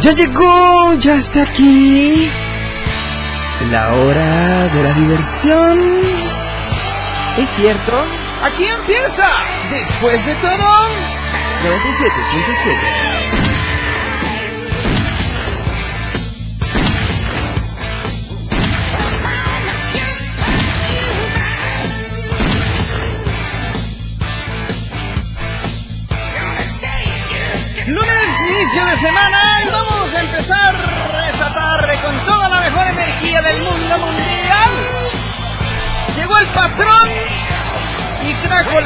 Ya llegó, ya está aquí. La hora de la diversión. ¿Es cierto? Aquí empieza. Después de todo, 97.7.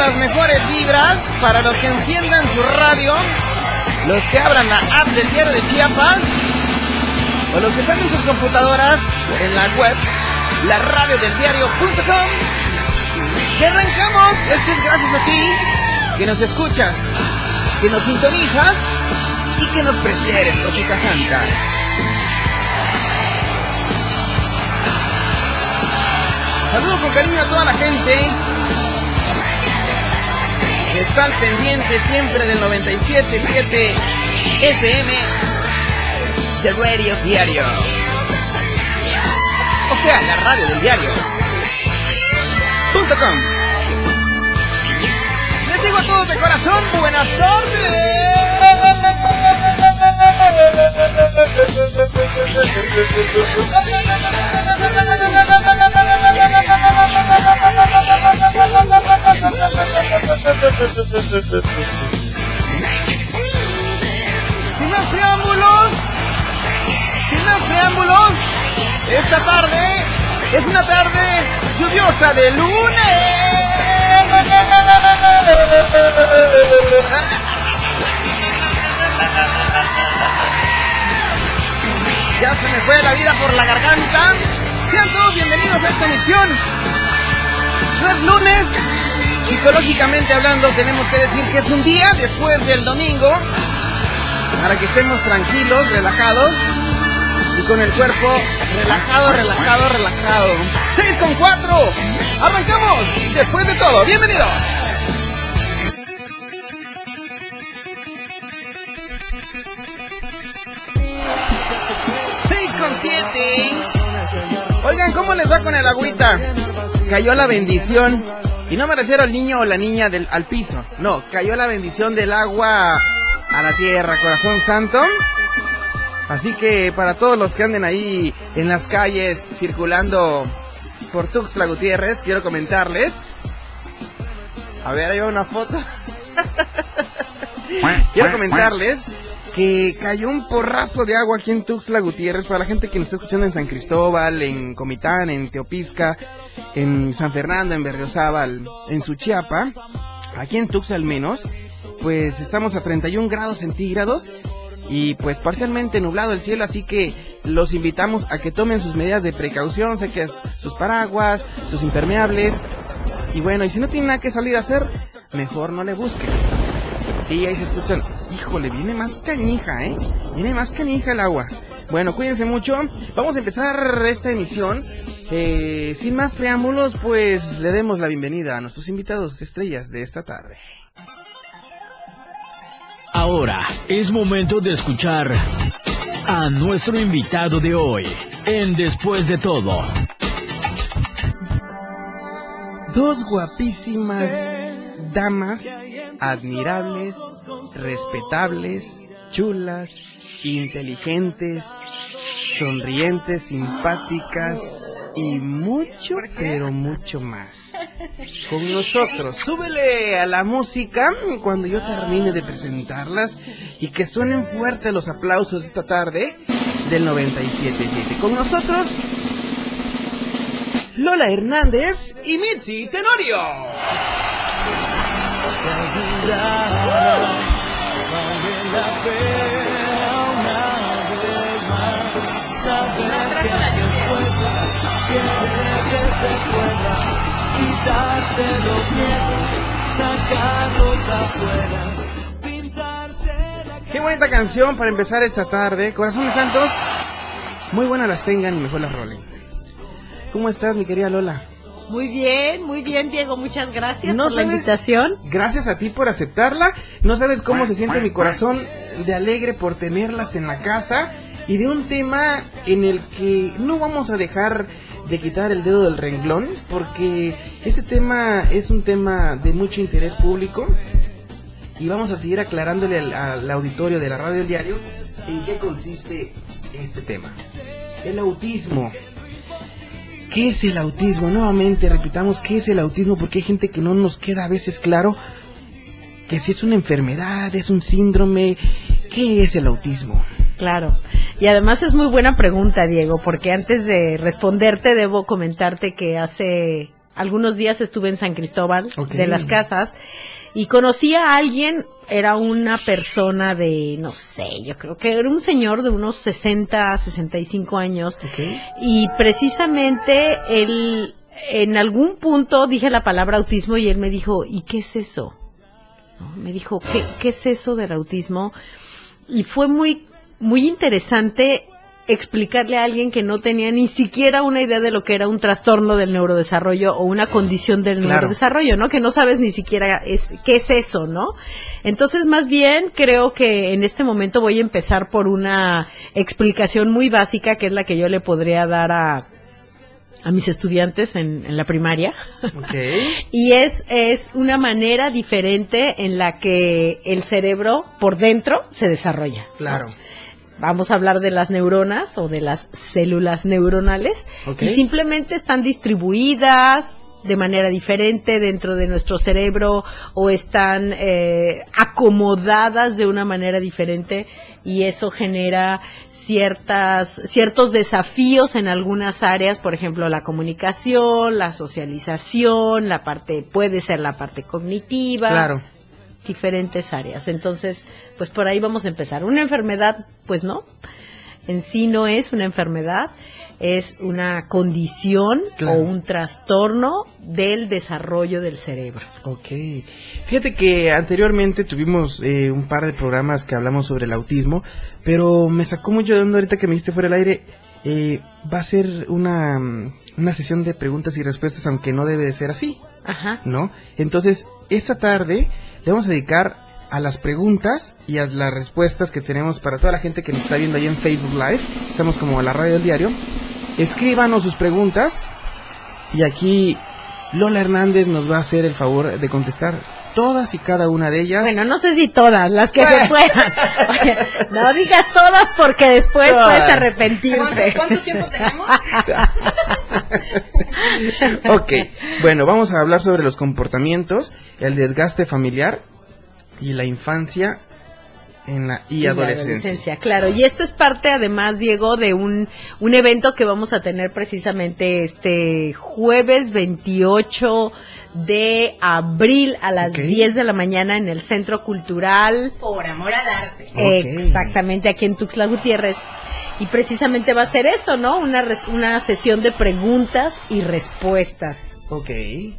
las mejores vibras para los que enciendan su radio, los que abran la app del diario de Chiapas o los que están en sus computadoras en la web, la radio del diario.com. Que arrancamos, es que es gracias a ti que nos escuchas, que nos sintonizas y que nos prefieres, cosita santa. Saludos con cariño a toda la gente al pendiente siempre del 97.7 FM de Radio Diario. O sea, la radio del diario. Punto com. Les digo a todos de corazón, buenas tardes. Sin más preámbulos, sin más preámbulos, esta tarde es una tarde lluviosa de lunes. Ya se me fue la vida por la garganta. Sean todos bienvenidos a esta emisión. No es lunes, psicológicamente hablando tenemos que decir que es un día después del domingo para que estemos tranquilos, relajados y con el cuerpo relajado, relajado, relajado. 6 con 4. Arrancamos después de todo. Bienvenidos. Seis con siete. Oigan, ¿cómo les va con el agüita? Cayó la bendición. Y no me refiero al niño o la niña del, al piso. No, cayó la bendición del agua a la tierra, corazón santo. Así que para todos los que anden ahí en las calles circulando por Tuxtla Gutiérrez, quiero comentarles. A ver, hay una foto. quiero comentarles que cayó un porrazo de agua aquí en Tuxtla Gutiérrez para la gente que nos está escuchando en San Cristóbal, en Comitán, en Teopisca, en San Fernando, en Berriozábal, en Suchiapa, aquí en Tuxtla al menos, pues estamos a 31 grados centígrados y pues parcialmente nublado el cielo, así que los invitamos a que tomen sus medidas de precaución, sé que sus paraguas, sus impermeables, y bueno, y si no tienen nada que salir a hacer, mejor no le busquen. Sí, ahí se escuchan, híjole, viene más canija, ¿eh? Viene más canija el agua. Bueno, cuídense mucho. Vamos a empezar esta emisión. Eh, sin más preámbulos, pues le demos la bienvenida a nuestros invitados estrellas de esta tarde. Ahora es momento de escuchar a nuestro invitado de hoy en Después de todo. Dos guapísimas damas, admirables, respetables, chulas, inteligentes, sonrientes, simpáticas y mucho, pero mucho más. Con nosotros, súbele a la música cuando yo termine de presentarlas y que suenen fuerte los aplausos esta tarde del 97.7. Con nosotros, Lola Hernández y Mitzi Tenorio. Qué bonita canción para empezar esta tarde. Corazones Santos, muy buenas las tengan y mejor las rolen. ¿Cómo estás, mi querida Lola? Muy bien, muy bien, Diego. Muchas gracias No por la invitación. Gracias a ti por aceptarla. No sabes cómo se siente mi corazón de alegre por tenerlas en la casa y de un tema en el que no vamos a dejar de quitar el dedo del renglón porque ese tema es un tema de mucho interés público y vamos a seguir aclarándole al, al auditorio de la radio del diario en qué consiste este tema. El autismo. ¿Qué es el autismo? Nuevamente repitamos, ¿qué es el autismo? Porque hay gente que no nos queda a veces claro que si es una enfermedad, es un síndrome, ¿qué es el autismo? Claro. Y además es muy buena pregunta, Diego, porque antes de responderte debo comentarte que hace algunos días estuve en San Cristóbal de las Casas y conocí a alguien, era una persona de, no sé, yo creo que era un señor de unos 60, 65 años ¿Ok? y precisamente él, en algún punto dije la palabra autismo y él me dijo, ¿y qué es eso? ¿No? Me dijo, ¿qué, ¿qué es eso del autismo? Y fue muy, muy interesante explicarle a alguien que no tenía ni siquiera una idea de lo que era un trastorno del neurodesarrollo o una condición del Claro. neurodesarrollo, ¿no? Que no sabes ni siquiera es, qué es eso, ¿no? Entonces, más bien, creo que en este momento voy a empezar por una explicación muy básica, que es la que yo le podría dar a, a mis estudiantes en, en la primaria. Y es, es una manera diferente en la que el cerebro por dentro se desarrolla. ¿no? Vamos a hablar de las neuronas o de las células neuronales. Ok. Y simplemente están distribuidas de manera diferente dentro de nuestro cerebro o están eh, acomodadas de una manera diferente y eso genera ciertas ciertos desafíos en algunas áreas, por ejemplo, la comunicación, la socialización, la parte puede ser la parte cognitiva Claro. Diferentes áreas. Entonces, pues por ahí vamos a empezar. Una enfermedad, pues no, en sí no es una enfermedad, es una condición Claro. o un trastorno del desarrollo del cerebro. Ok. Fíjate que anteriormente tuvimos eh, un par de programas que hablamos sobre el autismo, pero me sacó mucho de onda ahorita que me diste fuera del aire. Eh, va a ser una, una sesión de preguntas y respuestas, aunque no debe de ser así, Ajá. ¿no? Entonces, esta tarde le vamos a dedicar a las preguntas y a las respuestas que tenemos para toda la gente que nos está viendo ahí en Facebook Live. Estamos como la radio del diario. Escríbanos sus preguntas y aquí Lola Hernández nos va a hacer el favor de contestar todas y cada una de ellas. Bueno, no sé si todas, las que Bueno. se puedan. Oye, no digas todas porque después Todas. puedes arrepentirte. tiempo tenemos? ok, bueno, vamos a hablar sobre los comportamientos, el desgaste familiar y la infancia en la, y, adolescencia. Claro, y esto es parte además, Diego, de un, un evento que vamos a tener precisamente este jueves 28 de abril a las Ok. 10 de la mañana en el Centro Cultural. Por amor al arte. Exactamente, aquí en Tuxtla Gutiérrez. Y precisamente va a ser eso, ¿no? Una, res- una sesión de preguntas y respuestas. Ok.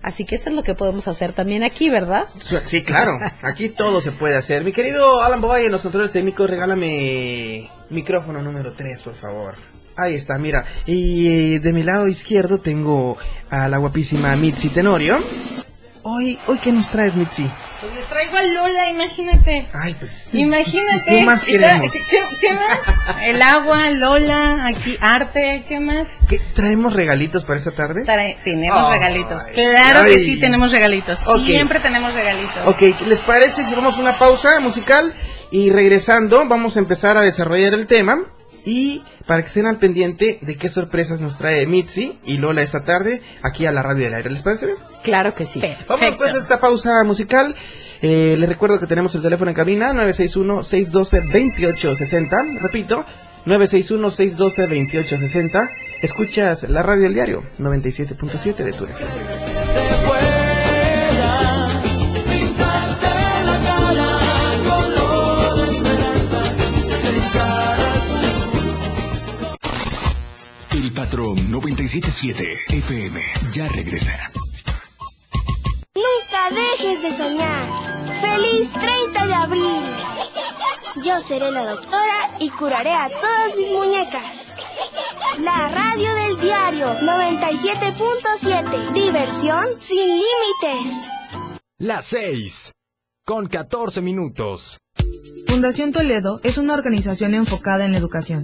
Así que eso es lo que podemos hacer también aquí, ¿verdad? Sí, claro, aquí todo se puede hacer. Mi querido Alan Bobay en los controles técnicos, regálame micrófono número 3, por favor. Ahí está, mira. Y eh, de mi lado izquierdo tengo a la guapísima Mitzi Tenorio. Hoy, hoy ¿qué nos traes, Mitzi? Pues le traigo a Lola, imagínate. Ay, pues. Imagínate. ¿Qué más ¿Y queremos? ¿Qué, qué, qué más? El agua, Lola, aquí arte, ¿qué más? ¿Qué- ¿Traemos regalitos para esta tarde? Trae- tenemos Ay, regalitos. Claro ay. que sí, tenemos regalitos. Ok. Siempre tenemos regalitos. Ok, ¿les parece si vamos a una pausa musical Y regresando, vamos a empezar a desarrollar el tema. Y para que estén al pendiente de qué sorpresas nos trae Mitzi y Lola esta tarde aquí a la radio del aire. ¿Les parece bien? Claro que sí. Vamos pues a esta pausa musical. Eh, les recuerdo que tenemos el teléfono en cabina 961-612-2860. Repito, 961-612-2860. Escuchas la radio del diario 97.7 de tu 977 FM ya regresa. Nunca dejes de soñar. ¡Feliz 30 de abril! Yo seré la doctora y curaré a todas mis muñecas. La radio del diario 97.7. Diversión sin límites. Las 6. Con 14 minutos. Fundación Toledo es una organización enfocada en la educación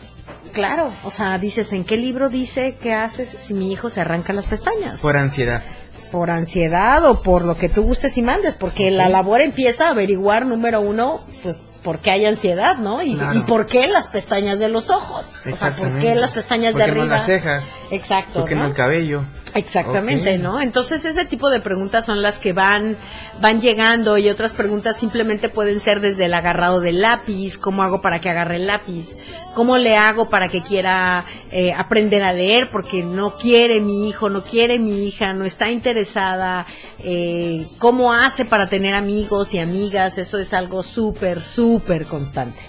Claro, o sea, dices, ¿en qué libro dice qué haces si mi hijo se arranca las pestañas? Por ansiedad. Por ansiedad o por lo que tú gustes y mandes, porque la labor empieza a averiguar, número uno, pues, por qué hay ansiedad, ¿no? Y, por qué las pestañas de los ojos. O sea, por qué las pestañas de arriba. No las cejas. Exacto. Porque no el cabello. Exactamente, ¿no? Entonces ese tipo de preguntas son las que van van llegando y otras preguntas simplemente pueden ser desde el agarrado del lápiz, cómo hago para que agarre el lápiz, cómo le hago para que quiera eh, aprender a leer porque no quiere mi hijo, no quiere mi hija, no está interesada, eh, cómo hace para tener amigos y amigas, eso es algo súper, súper constante.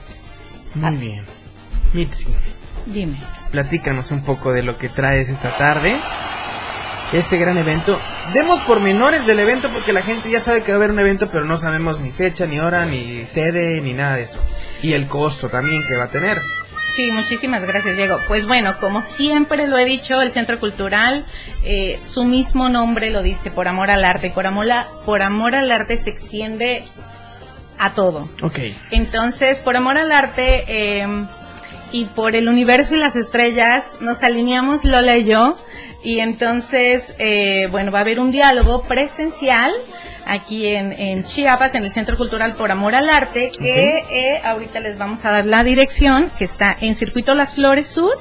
Muy bien. Mitzi. Dime. Platícanos un poco de lo que traes esta tarde este gran evento. Demos pormenores del evento porque la gente ya sabe que va a haber un evento, pero no sabemos ni fecha, ni hora, ni sede, ni nada de eso. Y el costo también que va a tener. Sí, muchísimas gracias, Diego. Pues bueno, como siempre lo he dicho, el Centro Cultural, eh, su mismo nombre lo dice, por amor al arte. Por amor, por amor al arte se extiende a todo. Ok. Entonces, por amor al arte eh, y por el universo y las estrellas, nos alineamos Lola y yo y entonces, eh, bueno, va a haber un diálogo presencial aquí en, Chiapas, en el Centro Cultural por Amor al Arte, que eh, ahorita les vamos a dar la dirección, que está en Circuito Las Flores Sur,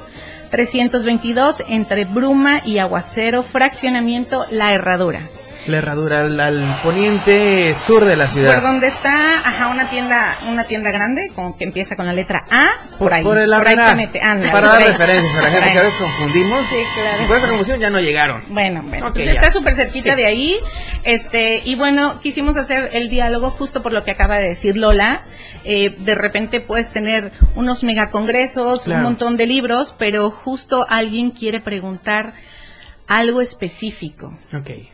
322, entre Bruma y Aguacero, fraccionamiento La Herradura la herradura al, poniente sur de la ciudad. Por donde está, ajá, una tienda, una tienda grande con, que empieza con la letra A, por ahí. Por el por ahí Para dar referencias a la gente que a veces confundimos. Sí, claro. Y por esa confusión ya no llegaron. Bueno, bueno. pues está súper cerquita de ahí. Este, y bueno, quisimos hacer el diálogo justo por lo que acaba de decir Lola. Eh, de repente puedes tener unos megacongresos, un montón de libros, pero justo alguien quiere preguntar algo específico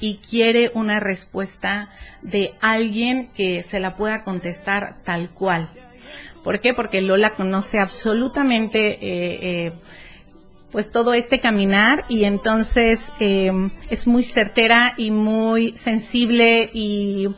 y quiere una respuesta de alguien que se la pueda contestar tal cual. ¿Por qué? Porque Lola conoce absolutamente eh, eh, pues todo este caminar y entonces eh, es muy certera y muy sensible y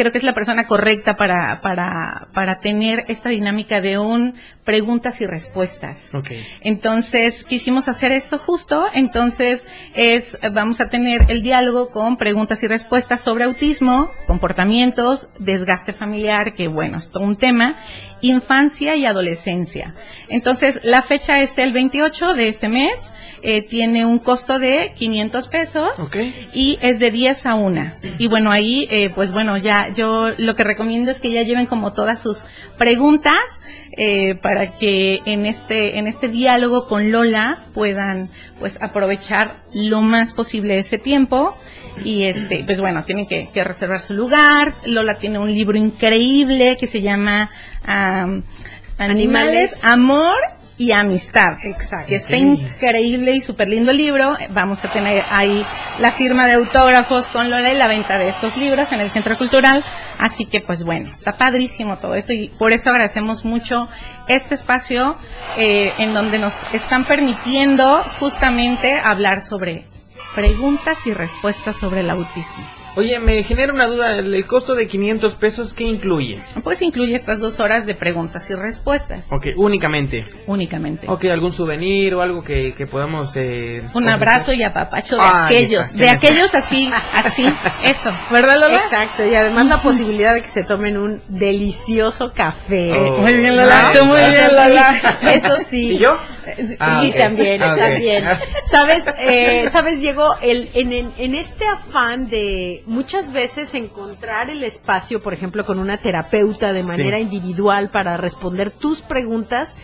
creo que es la persona correcta para, para, para tener esta dinámica de un preguntas y respuestas. Okay. Entonces, quisimos hacer eso justo, entonces es, vamos a tener el diálogo con preguntas y respuestas sobre autismo, comportamientos, desgaste familiar, que bueno, es todo un tema, infancia y adolescencia. Entonces, la fecha es el 28 de este mes, eh, tiene un costo de 500 pesos y es de 10 a 1. Y bueno, ahí, eh, pues bueno, ya yo lo que recomiendo es que ya lleven como todas sus preguntas eh, para que en este en este diálogo con Lola puedan pues aprovechar lo más posible ese tiempo. Y este pues bueno tienen que, reservar su lugar. Lola tiene un libro increíble que se llama Animales, Amor y amistad. Exacto. Que está increíble y súper lindo el libro. Vamos a tener ahí la firma de autógrafos con Lola y la venta de estos libros en el Centro Cultural. Así que pues bueno, está padrísimo todo esto y por eso agradecemos mucho este espacio eh, en donde nos están permitiendo justamente hablar sobre preguntas y respuestas sobre el autismo. Oye, me genera una duda, el costo de 500 pesos, ¿qué incluye? Pues incluye estas dos horas de preguntas y respuestas. Ok, únicamente. Únicamente. Ok, algún souvenir o algo que, que podamos... Eh, Un ofrecer? abrazo y apapacho de Ay, aquellos, qué de mejor. aquellos así, así, eso, ¿verdad Lola? Exacto, y además la posibilidad de que se tomen un delicioso café. Oh. Muy bien Lola, tú muy Eso bien sí, Lola. Eso sí. ¿Y yo? Ah, también, Ah, también. Sabes, eh, sabes, Diego, el, en, en, en este afán de muchas veces encontrar el espacio, por ejemplo, con una terapeuta de manera Sí. individual para responder tus preguntas,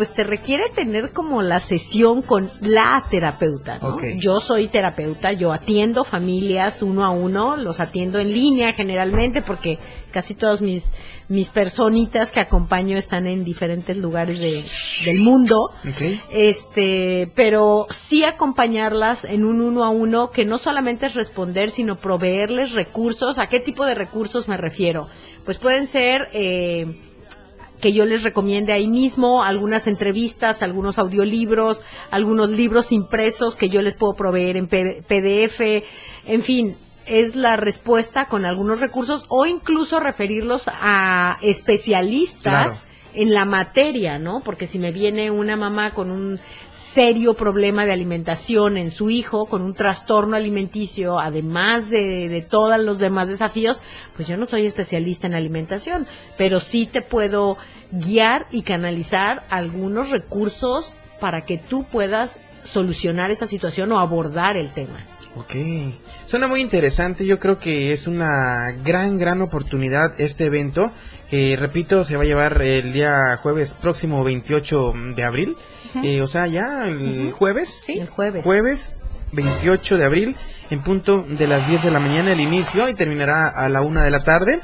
pues te requiere tener como la sesión con la terapeuta, ¿no? Yo soy terapeuta, yo atiendo familias uno a uno, los atiendo en línea generalmente porque casi todas mis, mis personitas que acompaño están en diferentes lugares de, del mundo. Este, pero sí acompañarlas en un uno a uno que no solamente es responder, sino proveerles recursos. ¿A qué tipo de recursos me refiero? Pues pueden ser, eh, que yo les recomiende ahí mismo algunas entrevistas, algunos audiolibros, algunos libros impresos que yo les puedo proveer en PDF, en fin, es la respuesta con algunos recursos o incluso referirlos a especialistas en la materia, ¿no? Porque si me viene una mamá con un serio problema de alimentación en su hijo, con un trastorno alimenticio, además de, de todos los demás desafíos, pues yo no soy especialista en alimentación, pero sí te puedo guiar y canalizar algunos recursos para que tú puedas solucionar esa situación o abordar el tema. Ok, suena muy interesante, yo creo que es una gran, gran oportunidad este evento, que repito, se va a llevar el día jueves próximo 28 de abril, Eh, o sea, ya el jueves, El jueves. jueves 28 de abril, en punto de las 10 de la mañana el inicio y terminará a la 1 de la tarde.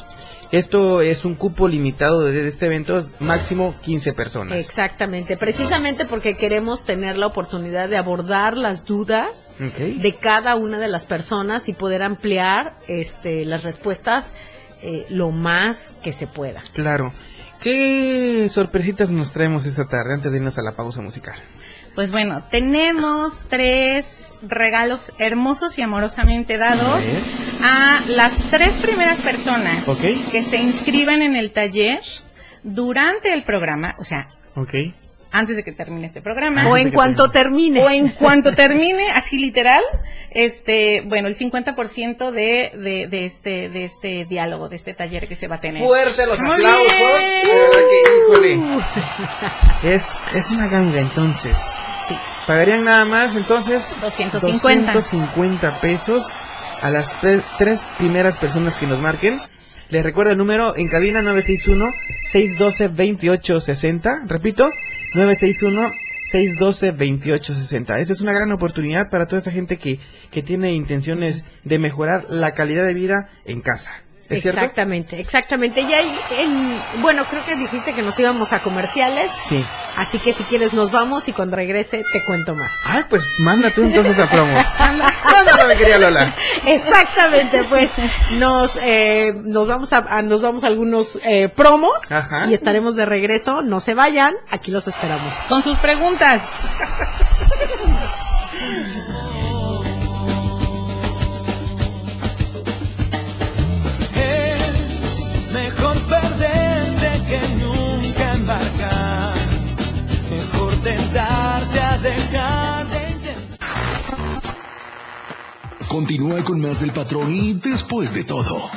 Esto es un cupo limitado de este evento, máximo 15 personas. Exactamente, precisamente porque queremos tener la oportunidad de abordar las dudas de cada una de las personas y poder ampliar este, las respuestas eh, lo más que se pueda. Claro. ¿Qué sorpresitas nos traemos esta tarde antes de irnos a la pausa musical? Pues bueno, tenemos tres regalos hermosos y amorosamente dados a las tres primeras personas que se inscriban en el taller durante el programa, o sea, Ok. Antes de que termine este programa. Antes O en cuanto termine. o en cuanto termine, así literal, este, bueno, el 50% de, de, de este, de este diálogo, de este taller que se va a tener. Fuerte los aplausos. bien. De verdad que, híjole. Es, es una ganga entonces. Sí. Pagarían nada más entonces 250. 250 pesos a las tre- tres primeras personas que nos marquen. Les recuerdo el número en cabina 961-612-2860. Repito, 961-612-2860. Esta es una gran oportunidad para toda esa gente que, que tiene intenciones de mejorar la calidad de vida en casa. ¿Es cierto? Exactamente, exactamente. Y ahí, en, bueno, creo que dijiste que nos íbamos a comerciales, Sí. así que si quieres nos vamos y cuando regrese te cuento más. Ay, pues manda tú entonces a promos. Mándalo, mi querida Lola. Exactamente, pues nos eh, nos vamos a, a- nos vamos a algunos eh, promos Ajá. y estaremos de regreso. No se vayan, aquí los esperamos. Con sus preguntas. Tentarse a dejar de intentar. Continúa con más del patrón y después de todo.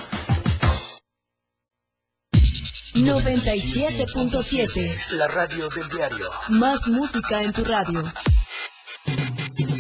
97.7. La radio del diario. Más música en tu radio.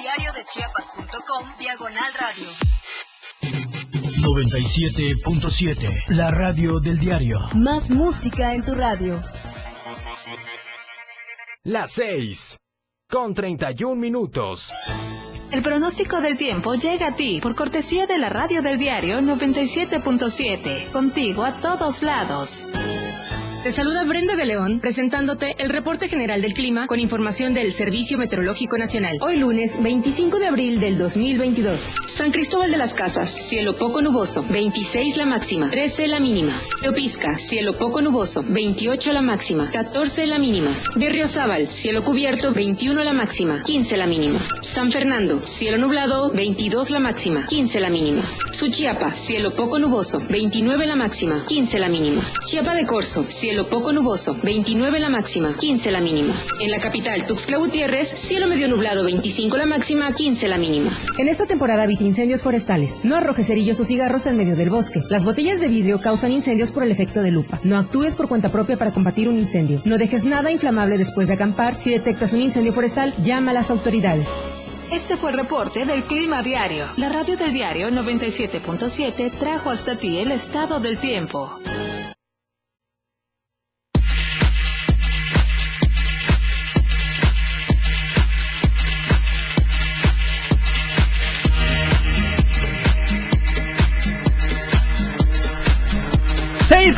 www.diariodechiapas.com Diagonal Radio. 97.7, la radio del diario. Más música en tu radio. Las 6 con 31 minutos. El pronóstico del tiempo llega a ti por cortesía de la radio del diario 97.7, contigo a todos lados. Te saluda Brenda de León presentándote el reporte general del clima con información del Servicio Meteorológico Nacional. Hoy lunes 25 de abril del 2022. San Cristóbal de las Casas, cielo poco nuboso, 26 la máxima, 13 la mínima. Teopisca, cielo poco nuboso, 28 la máxima, 14 la mínima. Berriozábal, cielo cubierto, 21 la máxima, 15 la mínima. San Fernando, cielo nublado, 22 la máxima, 15 la mínima. Suchiapa, cielo poco nuboso, 29 la máxima, 15 la mínima. Chiapa de Corzo, cielo poco nuboso, 29 la máxima, 15 la mínima. En la capital, Tuxtla Gutiérrez, cielo medio nublado, 25 la máxima, 15 la mínima. En esta temporada evita incendios forestales. No arrojes cerillos o cigarros en medio del bosque. Las botellas de vidrio causan incendios por el efecto de lupa. No actúes por cuenta propia para combatir un incendio. No dejes nada inflamable después de acampar. Si detectas un incendio forestal, llama a las autoridades. Este fue el reporte del Clima Diario. La radio del diario 97.7 trajo hasta ti el estado del tiempo.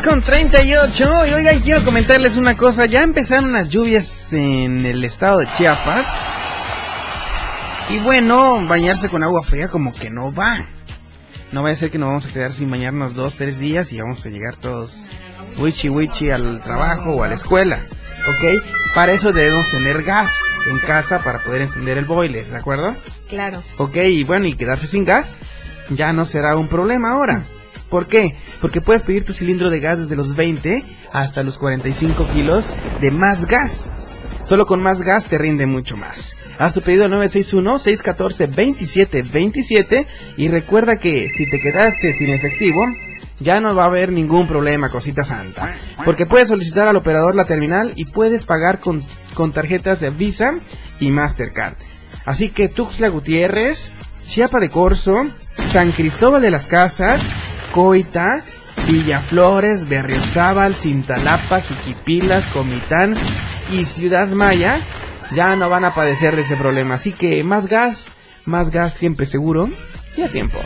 Con 38 y oigan quiero comentarles una cosa ya empezaron las lluvias en el estado de Chiapas y bueno bañarse con agua fría como que no va no vaya a ser que nos vamos a quedar sin bañarnos dos tres días y vamos a llegar todos wichi wichi al trabajo o a la escuela ¿ok? Para eso debemos tener gas en casa para poder encender el boiler, ¿de acuerdo? Claro. Ok, y bueno, y quedarse sin gas ya no será un problema ahora. ¿Por qué? Porque puedes pedir tu cilindro de gas desde los 20 hasta los 45 kilos de más gas. Solo con más gas te rinde mucho más. Haz tu pedido al 961-614-2727 y recuerda que si te quedaste sin efectivo, ya no va a haber ningún problema, cosita santa. Porque puedes solicitar al operador la terminal y puedes pagar con, con tarjetas de Visa y Mastercard. Así que Tuxtla Gutiérrez, Chiapa de Corzo, San Cristóbal de las Casas, Coita, Villaflores, Berriozábal, Cintalapa, Jiquipilas, Comitán y Ciudad Maya ya no van a padecer de ese problema. Así que más gas, más gas siempre seguro y a tiempo.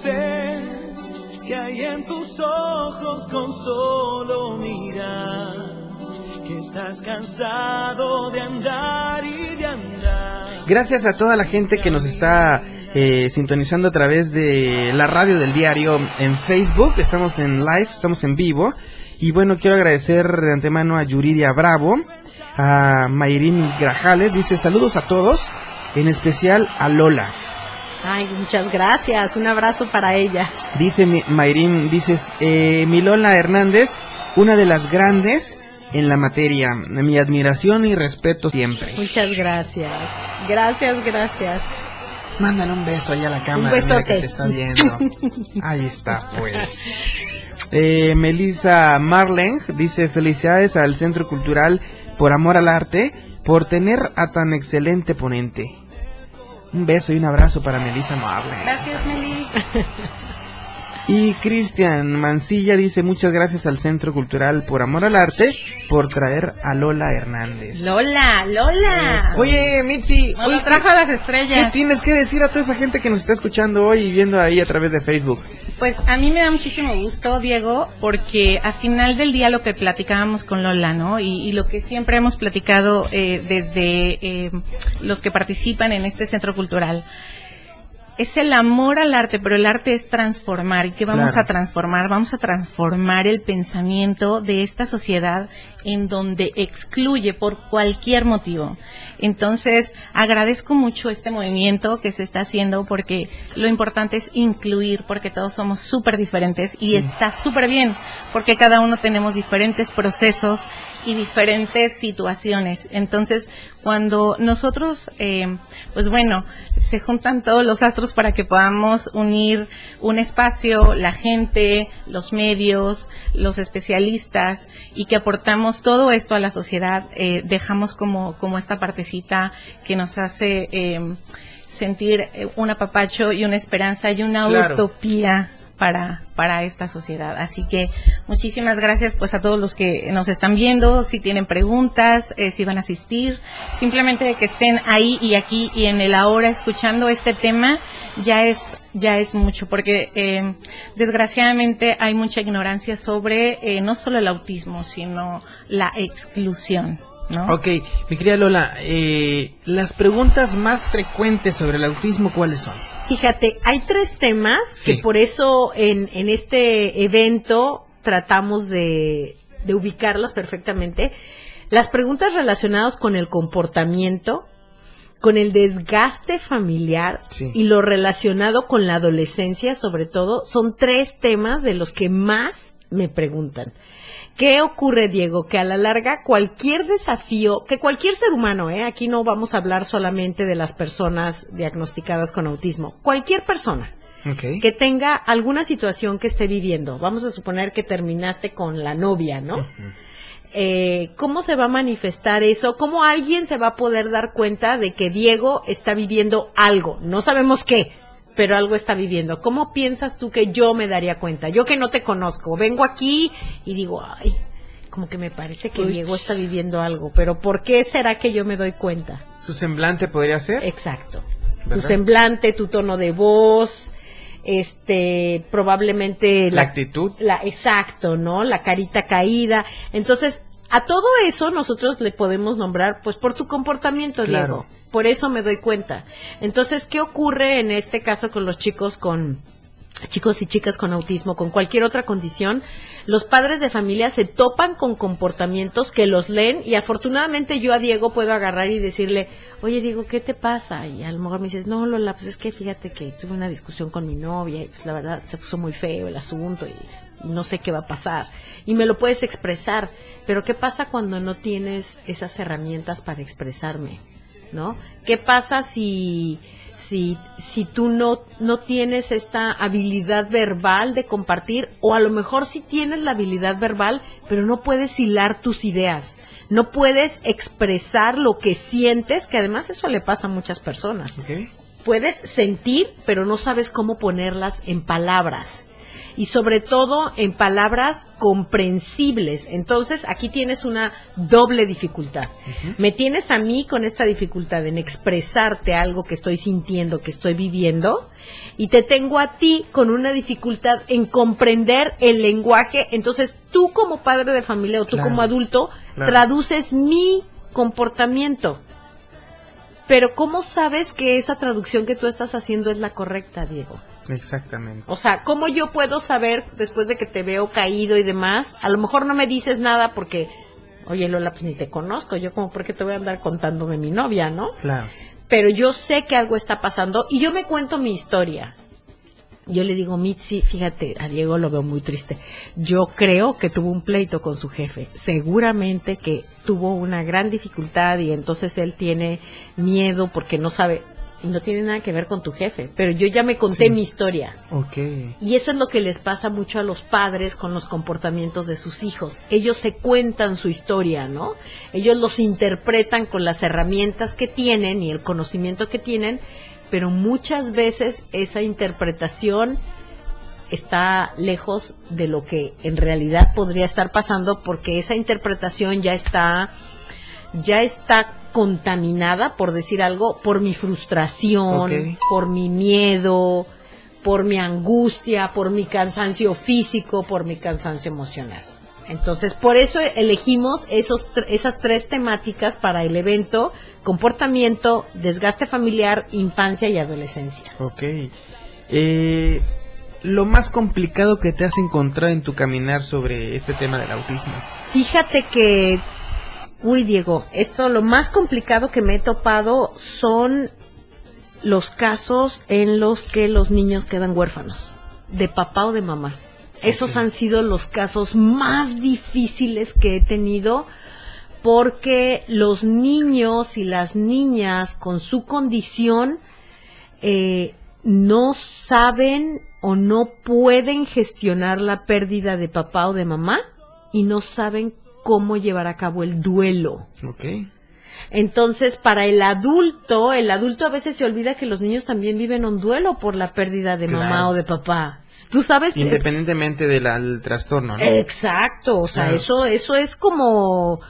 Sé que hay en tus ojos con solo mirar que estás cansado de andar y de andar. Gracias a toda la gente que nos está eh, sintonizando a través de la radio del diario en Facebook. Estamos en live, estamos en vivo. Y bueno, quiero agradecer de antemano a Yuridia Bravo, a Mayrin Grajales. Dice saludos a todos, en especial a Lola. Ay, muchas gracias. Un abrazo para ella. Dice Mayrin, dices, eh, mi Lola Hernández, una de las grandes en la materia. Mi admiración y respeto siempre. Muchas gracias. Gracias, gracias. Mándale un beso ahí a la cámara. Un besote. mira que te está viendo. Ahí está, pues. Eh, Melissa Marleng dice felicidades al Centro Cultural por amor al arte, por tener a tan excelente ponente. Un beso y un abrazo para Melissa Marleng. Gracias, Meli. Y Cristian Mancilla dice muchas gracias al Centro Cultural por amor al arte, por traer a Lola Hernández. Lola, Lola. Oye, Mitzi, Nos oye, trajo a las ¿qué estrellas. tienes que decir a toda esa gente que nos está escuchando hoy y viendo ahí a través de Facebook? Pues a mí me da muchísimo gusto, Diego, porque a final del día lo que platicábamos con Lola, ¿no? Y, y lo que siempre hemos platicado eh, desde eh, los que participan en este centro cultural. Es el amor al arte, pero el arte es transformar. ¿Y qué vamos Claro. a transformar? Vamos a transformar el pensamiento de esta sociedad en donde excluye por cualquier motivo. Entonces, agradezco mucho este movimiento que se está haciendo porque lo importante es incluir, porque todos somos súper diferentes y Sí. está súper bien, porque cada uno tenemos diferentes procesos y diferentes situaciones. Entonces, cuando nosotros, eh, pues bueno, se juntan todos los astros para que podamos unir un espacio, la gente, los medios, los especialistas y que aportamos todo esto a la sociedad, eh, dejamos como, como esta partecita que nos hace eh, sentir eh, un apapacho y una esperanza y una Claro. utopía para, para esta sociedad. Así que muchísimas gracias pues a todos los que nos están viendo, si tienen preguntas, eh, si van a asistir, simplemente que estén ahí y aquí y en el ahora escuchando este tema ya es ya es mucho porque eh, desgraciadamente hay mucha ignorancia sobre eh, no solo el autismo sino la exclusión. ¿No? Ok, mi querida Lola, eh, las preguntas más frecuentes sobre el autismo, ¿cuáles son? Fíjate, hay tres temas Sí. que por eso en, en este evento tratamos de, de ubicarlos perfectamente. Las preguntas relacionadas con el comportamiento, con el desgaste familiar Sí. y lo relacionado con la adolescencia, sobre todo, son tres temas de los que más me preguntan. ¿Qué ocurre, Diego? Que a la larga cualquier desafío, que cualquier ser humano, ¿eh? aquí no vamos a hablar solamente de las personas diagnosticadas con autismo, cualquier persona que tenga alguna situación que esté viviendo, vamos a suponer que terminaste con la novia, ¿no? Eh, ¿Cómo se va a manifestar eso? ¿Cómo alguien se va a poder dar cuenta de que Diego está viviendo algo? No sabemos qué, pero algo está viviendo. ¿Cómo piensas tú que yo me daría cuenta? Yo que no te conozco, vengo aquí y digo, ay, como que me parece que Uy. Diego está viviendo algo, pero ¿por qué será que yo me doy cuenta? ¿Su semblante podría ser? Exacto. Tu semblante, tu tono de voz, este, probablemente La actitud. la, exacto, ¿no? La carita caída. Entonces, a todo eso nosotros le podemos nombrar, pues, por tu comportamiento, Claro. Diego. Por eso me doy cuenta. Entonces, ¿qué ocurre en este caso con los chicos con chicos y chicas con autismo, con cualquier otra condición, los padres de familia se topan con comportamientos que los leen y afortunadamente yo a Diego puedo agarrar y decirle, oye Diego, ¿qué te pasa? Y a lo mejor me dices, no Lola, pues es que fíjate que tuve una discusión con mi novia y pues la verdad se puso muy feo el asunto y no sé qué va a pasar. Y me lo puedes expresar, pero ¿qué pasa cuando no tienes esas herramientas para expresarme? ¿No? ¿Qué pasa si si, si tú no, no tienes esta habilidad verbal de compartir, o a lo mejor sí tienes la habilidad verbal, pero no puedes hilar tus ideas, no puedes expresar lo que sientes, que además eso le pasa a muchas personas. Puedes sentir, pero no sabes cómo ponerlas en palabras. Y sobre todo en palabras comprensibles. Entonces aquí tienes una doble dificultad. Me tienes a mí con esta dificultad en expresarte algo que estoy sintiendo, que estoy viviendo, y te tengo a ti con una dificultad en comprender el lenguaje. Entonces tú como padre de familia o tú Claro. como adulto Claro. traduces mi comportamiento. Pero ¿cómo sabes que esa traducción que tú estás haciendo es la correcta, Diego? Exactamente. O sea, ¿cómo yo puedo saber después de que te veo caído y demás? A lo mejor no me dices nada porque, oye Lola, pues ni te conozco, yo como, ¿por qué te voy a andar contando de mi novia, no? Claro. Pero yo sé que algo está pasando y yo me cuento mi historia. Yo le digo, Mitzi, fíjate, a Diego lo veo muy triste. Yo creo que tuvo un pleito con su jefe. Seguramente que tuvo una gran dificultad y entonces él tiene miedo porque no sabe, no tiene nada que ver con tu jefe. Pero yo ya me conté Sí. mi historia. Ok. Y eso es lo que les pasa mucho a los padres con los comportamientos de sus hijos. Ellos se cuentan su historia, ¿no? Ellos los interpretan con las herramientas que tienen y el conocimiento que tienen, pero muchas veces esa interpretación está lejos de lo que en realidad podría estar pasando porque esa interpretación ya está ya está contaminada, por decir algo, por mi frustración, por mi miedo, por mi angustia, por mi cansancio físico, por mi cansancio emocional. Entonces, por eso elegimos esos, esas tres temáticas para el evento, comportamiento, desgaste familiar, infancia y adolescencia. Ok. Eh, lo más complicado que te has encontrado en tu caminar sobre este tema del autismo. Fíjate que, uy Diego, esto lo más complicado que me he topado son los casos en los que los niños quedan huérfanos, de papá o de mamá. Esos han sido los casos más difíciles que he tenido porque los niños y las niñas con su condición eh, no saben o no pueden gestionar la pérdida de papá o de mamá y no saben cómo llevar a cabo el duelo. Entonces, para el adulto, el adulto a veces se olvida que los niños también viven un duelo por la pérdida de mamá o de papá. Tú sabes independientemente del trastorno, ¿no? Exacto, o sea, eso eso es como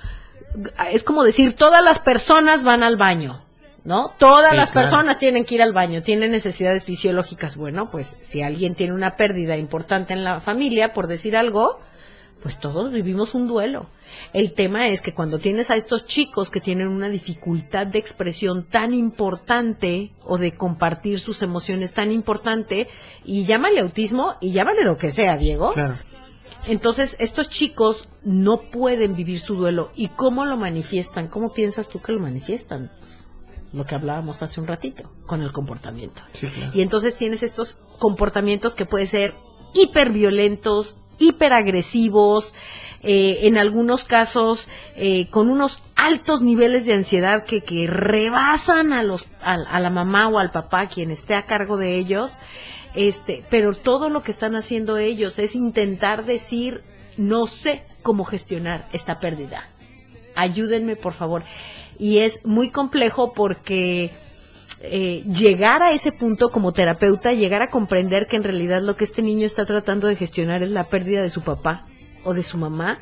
es como decir todas las personas van al baño. ¿no? Todas las personas tienen que ir al baño, tienen necesidades fisiológicas. Bueno, pues si alguien tiene una pérdida importante en la familia, por decir algo, pues todos vivimos un duelo. El tema es que cuando tienes a estos chicos que tienen una dificultad de expresión tan importante o de compartir sus emociones tan importante, y llámale autismo y llámale lo que sea, Diego. Entonces, estos chicos no pueden vivir su duelo. ¿Y cómo lo manifiestan? ¿Cómo piensas tú que lo manifiestan? Lo que hablábamos hace un ratito, con el comportamiento. Y entonces tienes estos comportamientos que pueden ser hiperviolentos, hiperagresivos, eh, en algunos casos eh, con unos altos niveles de ansiedad que, que rebasan a, los, a, la mamá o al papá, quien esté a cargo de ellos. Este, pero todo lo que están haciendo ellos es intentar decir, no sé cómo gestionar esta pérdida. Ayúdenme, por favor. Y es muy complejo porque eh, llegar a ese punto como terapeuta, llegar a comprender que en realidad lo que este niño está tratando de gestionar es la pérdida de su papá o de su mamá,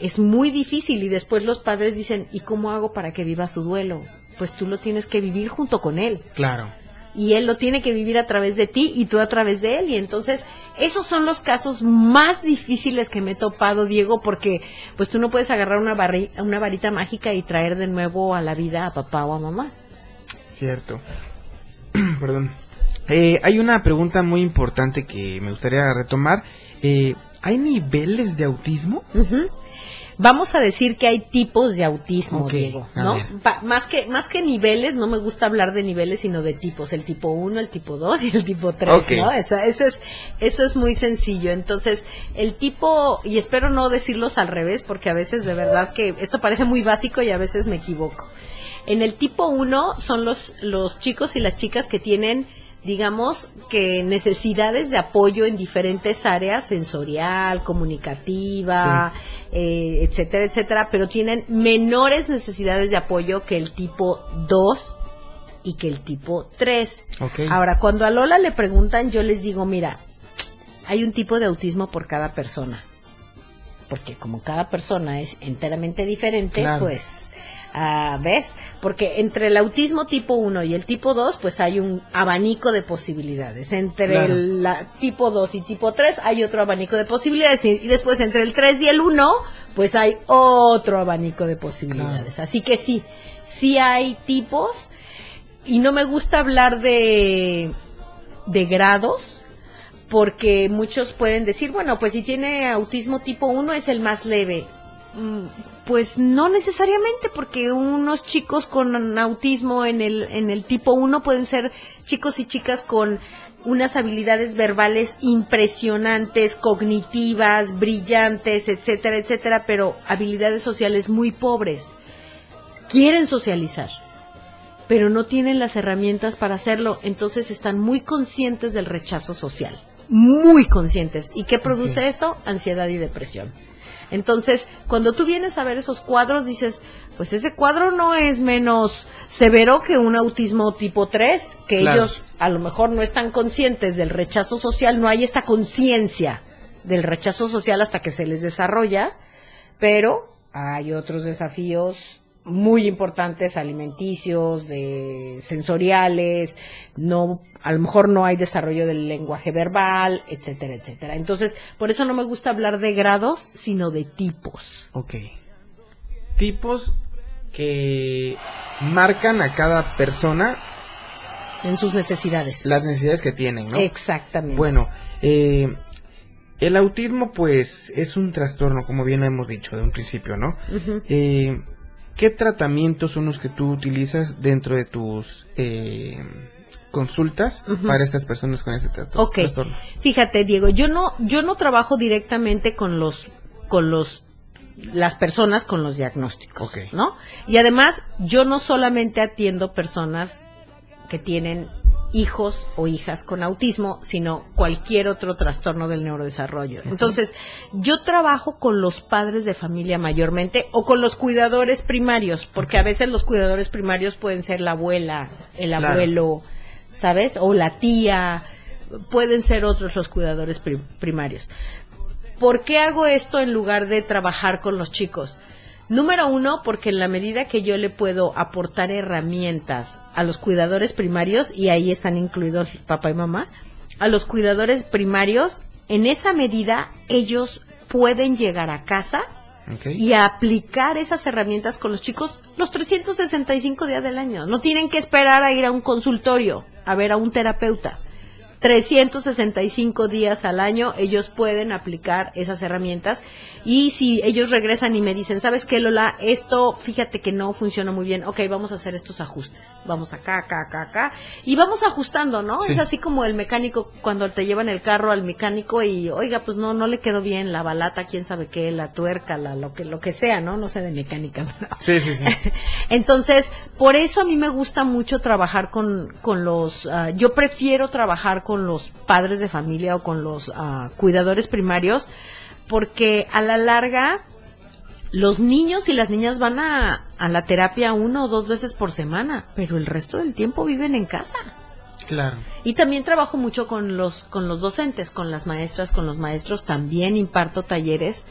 es muy difícil y después los padres dicen, ¿y cómo hago para que viva su duelo? Pues tú lo tienes que vivir junto con él. Claro. Y él lo tiene que vivir a través de ti y tú a través de él. Y entonces, esos son los casos más difíciles que me he topado, Diego, porque pues tú no puedes agarrar una, una varita mágica y traer de nuevo a la vida a papá o a mamá. Cierto. Perdón. Eh, hay una pregunta muy importante que me gustaría retomar. Eh, ¿Hay niveles de autismo? Vamos a decir que hay tipos de autismo, Diego, ¿no? más que más que niveles, no me gusta hablar de niveles, sino de tipos, el tipo 1, el tipo 2 y el tipo 3, ¿no? Eso, eso, es eso es muy sencillo. Entonces, el tipo y espero no decirlos al revés porque a veces de verdad que esto parece muy básico y a veces me equivoco. En el tipo 1 son los, los chicos y las chicas que tienen digamos que necesidades de apoyo en diferentes áreas, sensorial, comunicativa, eh, etcétera, etcétera, pero tienen menores necesidades de apoyo que el tipo 2 y que el tipo 3. Ahora, cuando a Lola le preguntan, yo les digo, mira, hay un tipo de autismo por cada persona. Porque como cada persona es enteramente diferente, pues Ah, ¿Ves? Porque entre el autismo tipo 1 y el tipo 2, pues hay un abanico de posibilidades. Entre el tipo 2 y tipo 3 hay otro abanico de posibilidades. Y, después entre el 3 y el 1, pues hay otro abanico de posibilidades. Así que sí, sí hay tipos. Y no me gusta hablar de, de grados, porque muchos pueden decir, bueno, pues si tiene autismo tipo 1 es el más leve. Mm, pues no necesariamente, porque unos chicos con autismo en el, en el tipo 1 pueden ser chicos y chicas con unas habilidades verbales impresionantes, cognitivas, brillantes, etcétera, etcétera, pero habilidades sociales muy pobres. Quieren socializar, pero no tienen las herramientas para hacerlo, entonces están muy conscientes del rechazo social, muy conscientes. ¿Y qué produce eso? Ansiedad y depresión. Entonces, cuando tú vienes a ver esos cuadros, dices, pues ese cuadro no es menos severo que un autismo tipo 3, que ellos a lo mejor no están conscientes del rechazo social, no hay esta conciencia del rechazo social hasta que se les desarrolla, pero hay otros desafíos muy importantes alimenticios, sensoriales, no, a lo mejor no hay desarrollo del lenguaje verbal, etcétera, etcétera. Entonces, por eso no me gusta hablar de grados, sino de tipos. Ok. Tipos que marcan a cada persona en sus necesidades. Las necesidades que tienen, ¿no? Exactamente. Bueno, eh, el autismo pues es un trastorno, como bien hemos dicho de un principio, ¿no? eh, ¿Qué tratamientos son los que tú utilizas dentro de tus eh, consultas para estas personas con ese trastorno? Fíjate, Diego, yo no, yo no trabajo directamente con los, con los las personas con los diagnósticos, ¿no? Y además, yo no solamente atiendo personas que tienen hijos o hijas con autismo, sino cualquier otro trastorno del neurodesarrollo. Entonces, yo trabajo con los padres de familia mayormente o con los cuidadores primarios, porque a veces los cuidadores primarios pueden ser la abuela, el abuelo, ¿sabes? O la tía, pueden ser otros los cuidadores primarios. ¿Por qué hago esto en lugar de trabajar con los chicos? Número uno, porque en la medida que yo le puedo aportar herramientas a los cuidadores primarios, y ahí están incluidos papá y mamá, a los cuidadores primarios, en esa medida ellos pueden llegar a casa y aplicar esas herramientas con los chicos los 365 días del año. No tienen que esperar a ir a un consultorio, a ver a un terapeuta. 365 días al año ellos pueden aplicar esas herramientas y si ellos regresan y me dicen, ¿sabes qué, Lola? Esto, fíjate que no funciona muy bien, ok, vamos a hacer estos ajustes, vamos acá, acá, acá, acá, y vamos ajustando, ¿no? Es así como el mecánico cuando te llevan el carro al mecánico y, oiga, pues no, no le quedó bien la balata, quién sabe qué, la tuerca, la, lo que, lo que sea, ¿no? No sé de mecánica. Sí, sí, sí. Entonces, por eso a mí me gusta mucho trabajar con, con los, ah, yo prefiero trabajar con con los padres de familia o con los ah, cuidadores primarios, porque a la larga los niños y las niñas van a, a la terapia uno o dos veces por semana, pero el resto del tiempo viven en casa. Claro. Y también trabajo mucho con los, con los docentes, con las maestras, con los maestros. También imparto talleres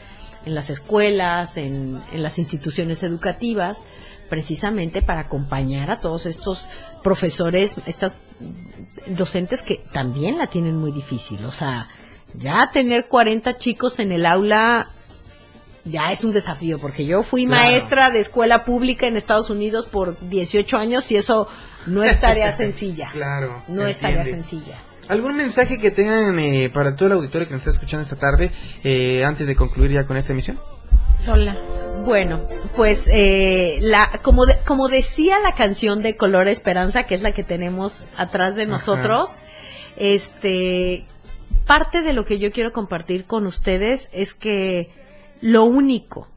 en las escuelas, en, en las instituciones educativas, precisamente para acompañar a todos estos profesores, estas docentes que también la tienen muy difícil. O sea, ya tener 40 chicos en el aula ya es un desafío, porque yo fui maestra de escuela pública en Estados Unidos por 18 años y eso no es tarea sencilla. Claro. No es tarea sencilla. ¿Algún mensaje que tengan eh, para todo el auditorio que nos está escuchando esta tarde eh, antes de concluir ya con esta emisión? Hola. Bueno, pues eh, la, como, como decía la canción de Color Esperanza, que es la que tenemos atrás de nosotros, este, parte de lo que yo quiero compartir con ustedes es que lo único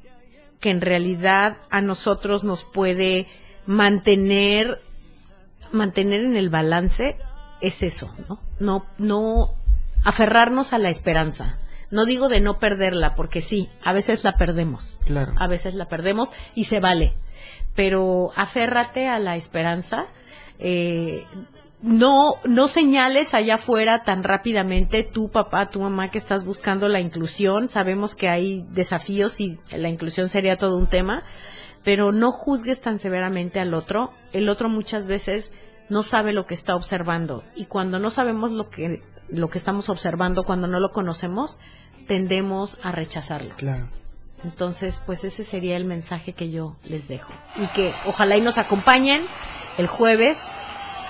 que en realidad a nosotros nos puede mantener, mantener en el balance es eso, ¿no? No, no aferrarnos a la esperanza no digo de no perderla, porque sí, a veces la perdemos. Claro. A veces la perdemos y se vale. Pero aférrate a la esperanza. Eh, no, no señales allá afuera tan rápidamente tu papá, tu mamá que estás buscando la inclusión. Sabemos que hay desafíos y la inclusión sería todo un tema, pero no juzgues tan severamente al otro. El otro muchas veces no sabe lo que está observando y cuando no sabemos lo que lo que estamos observando cuando no lo conocemos, tendemos a rechazarlo. Claro. Entonces, pues ese sería el mensaje que yo les dejo. Y que ojalá y nos acompañen el jueves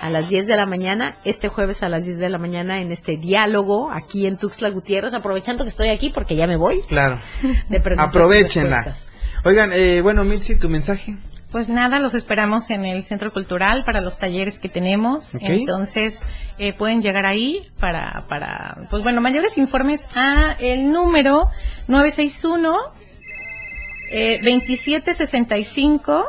a las 10 de la mañana, este jueves a las 10 de la mañana en este diálogo aquí en Tuxtla Gutiérrez, aprovechando que estoy aquí porque ya me voy. Claro. Aprovechenla. Oigan, eh, bueno, Mitzi, tu mensaje. Pues nada, los esperamos en el Centro Cultural para los talleres que tenemos. Entonces, eh, pueden llegar ahí para, para, pues bueno, mayores informes a el número 961 eh, 2765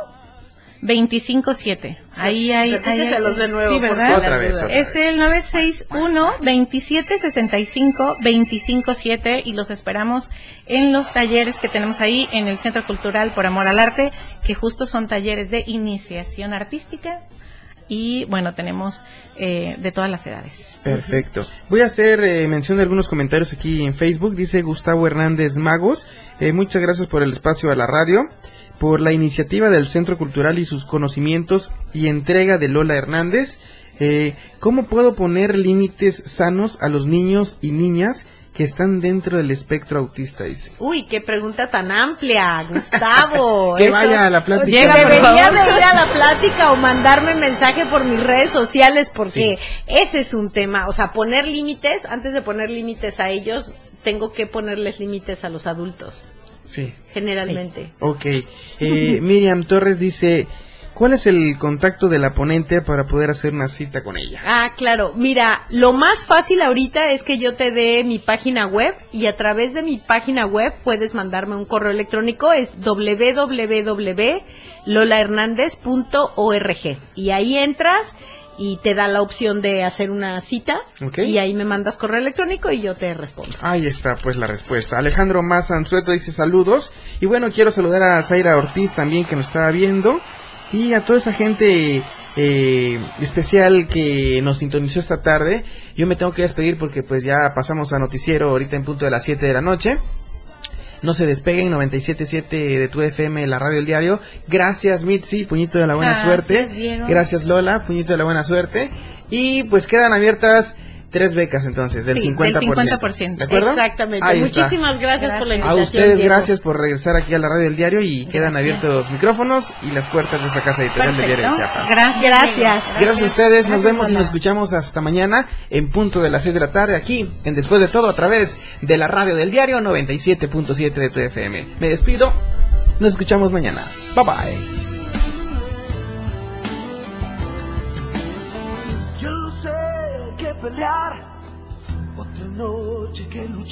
257. Ahí hay. ahí los de nuevo, sí, ¿verdad? es el 961-2765-257 y los esperamos en los talleres que tenemos ahí en el Centro Cultural por Amor al Arte, que justo son talleres de iniciación artística y bueno, tenemos eh, de todas las edades. Perfecto. Voy a hacer eh, mención de algunos comentarios aquí en Facebook. Dice Gustavo Hernández Magos, eh, muchas gracias por el espacio a la radio. Por la iniciativa del Centro Cultural y sus conocimientos y entrega de Lola Hernández. Eh, ¿Cómo puedo poner límites sanos a los niños y niñas que están dentro del espectro autista, dice. Uy, qué pregunta tan amplia, Gustavo. que vaya a la plática. Llega, debería de ir a la plática o mandarme mensaje por mis redes sociales porque ese es un tema. O sea, poner límites, antes de poner límites a ellos, tengo que ponerles límites a los adultos. Sí. Generalmente. Ok. Eh, Miriam Torres dice, ¿Cuál es el contacto de la ponente para poder hacer una cita con ella? Ah, claro. Mira, lo más fácil ahorita es que yo te dé mi página web y a través de mi página web puedes mandarme un correo electrónico. Es www.lolahernandez.org y ahí entras y te da la opción de hacer una cita y ahí me mandas correo electrónico y yo te respondo. Ahí está pues la respuesta. Alejandro Mazanzueto dice saludos y bueno, quiero saludar a Zaira Ortiz también que nos está viendo y a toda esa gente eh, especial que nos sintonizó esta tarde. Yo me tengo que despedir porque pues ya pasamos a noticiero ahorita en punto de las 7 de la noche. No se despeguen, 97.7 de tu FM, la radio del diario. Gracias Mitzi, puñito de la buena suerte. Gracias Lola, puñito de la buena suerte. Y pues quedan abiertas Tres becas entonces, del sí, 50%. Del 50%. ¿De acuerdo? Exactamente. Muchísimas gracias, por la invitación. A ustedes gracias por regresar aquí a la radio del diario y quedan abiertos los micrófonos y las puertas de esta casa editorial del diario de Chiapas. Gracias. Gracias. Gracias a ustedes. Nos vemos y nos escuchamos hasta mañana en punto de las 6 de la tarde aquí en Después de Todo a través de la radio del diario 97.7 de tu FM. Me despido. Nos escuchamos mañana. Bye bye. Pelear, otra noche que luchar.